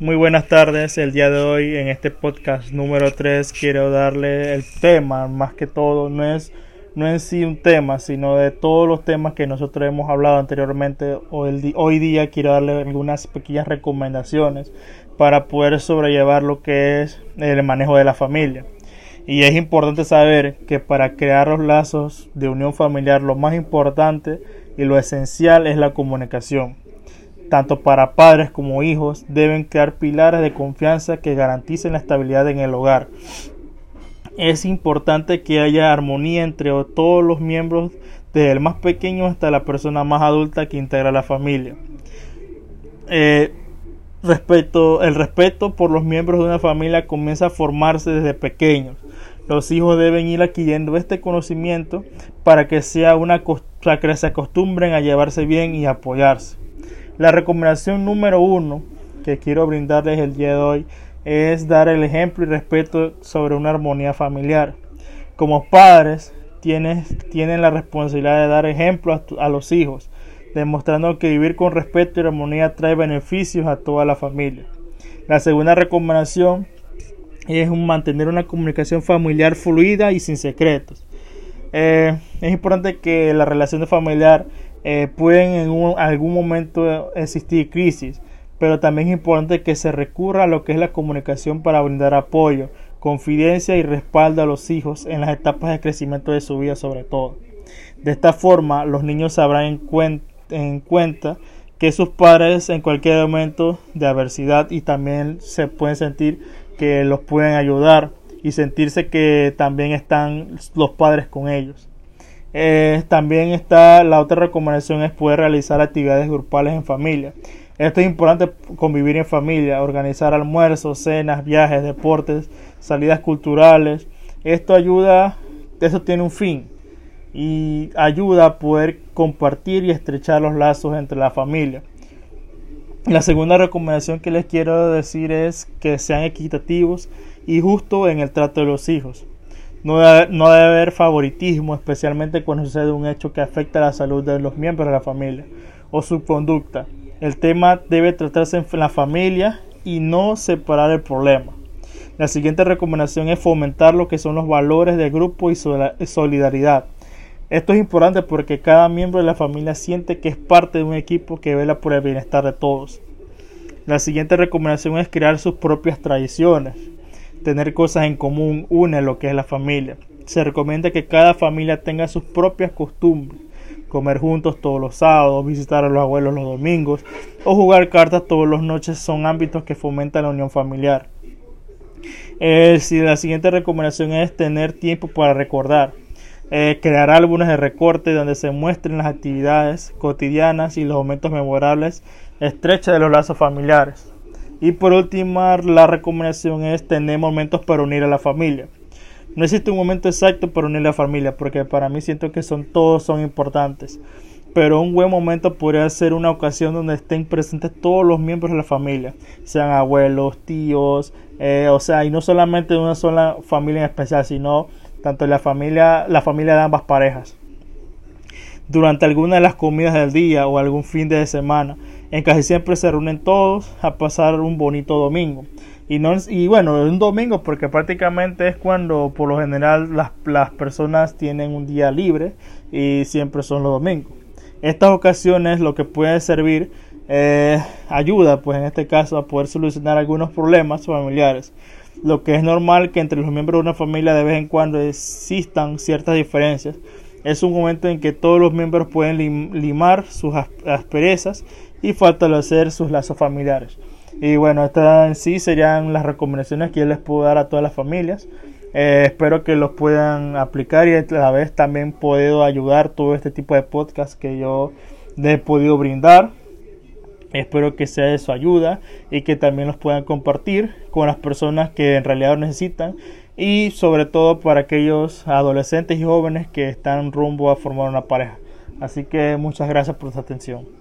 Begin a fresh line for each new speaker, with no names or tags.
Muy buenas tardes. El día de hoy en este podcast número 3 quiero darle el tema, más que todo, no es no en sí un tema, sino de todos los temas que nosotros hemos hablado anteriormente. Hoy, hoy día quiero darle algunas pequeñas recomendaciones para poder sobrellevar lo que es el manejo de la familia. Y es importante saber que para crear los lazos de unión familiar lo más importante y lo esencial es la comunicación tanto para padres como hijos, deben crear pilares de confianza que garanticen la estabilidad en el hogar. Es importante que haya armonía entre todos los miembros, desde el más pequeño hasta la persona más adulta que integra la familia. Eh, el respeto por los miembros de una familia comienza a formarse desde pequeños. Los hijos deben ir adquiriendo este conocimiento para que sea una para que se acostumbren a llevarse bien y apoyarse. La recomendación número uno que quiero brindarles el día de hoy es dar el ejemplo y respeto sobre una armonía familiar. Como padres tienen, tienen la responsabilidad de dar ejemplo a, los hijos, demostrando que vivir con respeto y armonía trae beneficios a toda la familia. La segunda recomendación es mantener una comunicación familiar fluida y sin secretos. Eh, es importante que la relación familiar eh, pueden en algún momento existir crisis, pero también es importante que se recurra a lo que es la comunicación para brindar apoyo, confidencia y respaldo a los hijos en las etapas de crecimiento de su vida sobre todo. De esta forma, los niños sabrán en, en cuenta que sus padres en cualquier momento de adversidad y también se pueden sentir que los pueden ayudar y sentirse que también están los padres con ellos. Eh, también está la otra recomendación es poder realizar actividades grupales en familia. Esto es importante convivir en familia, organizar almuerzos, cenas, viajes, deportes, salidas culturales. Esto ayuda, eso tiene un fin y ayuda a poder compartir y estrechar los lazos entre la familia. La segunda recomendación que les quiero decir es que sean equitativos y justos en el trato de los hijos. No debe, haber favoritismo, especialmente cuando sucede un hecho que afecta la salud de los miembros de la familia o su conducta. El tema debe tratarse en la familia y no separar el problema. La siguiente recomendación es fomentar lo que son los valores de grupo y solidaridad. Esto es importante porque cada miembro de la familia siente que es parte de un equipo que vela por el bienestar de todos. La siguiente recomendación es crear sus propias tradiciones tener cosas en común une lo que es la familia. Se recomienda que cada familia tenga sus propias costumbres, comer juntos todos los sábados, visitar a los abuelos los domingos o jugar cartas todas las noches son ámbitos que fomentan la unión familiar. Eh, si la siguiente recomendación es tener tiempo para recordar. Eh, crear álbumes de recorte donde se muestren las actividades cotidianas y los momentos memorables estrechas de los lazos familiares. Y por último, la recomendación es tener momentos para unir a la familia. No existe un momento exacto para unir a la familia, porque para mí siento que son todos son importantes. Pero un buen momento podría ser una ocasión donde estén presentes todos los miembros de la familia, sean abuelos, tíos, eh, o sea, y no solamente una sola familia en especial, sino tanto la familia, la familia de ambas parejas. Durante alguna de las comidas del día o algún fin de semana, en casi siempre se reúnen todos a pasar un bonito domingo. Y, no, y bueno, un domingo porque prácticamente es cuando por lo general las, personas tienen un día libre y siempre son los domingos. Estas ocasiones lo que puede servir eh, ayuda, pues en este caso, a poder solucionar algunos problemas familiares. Lo que es normal que entre los miembros de una familia de vez en cuando existan ciertas diferencias. Es un momento en que todos los miembros pueden limar sus asperezas y fortalecer sus lazos familiares. Y bueno, estas en sí serían las recomendaciones que yo les puedo dar a todas las familias. Eh, espero que los puedan aplicar y a la vez también puedo ayudar todo este tipo de podcast que yo les he podido brindar. Espero que sea de su ayuda y que también los puedan compartir con las personas que en realidad lo necesitan y sobre todo para aquellos adolescentes y jóvenes que están rumbo a formar una pareja. Así que muchas gracias por su atención.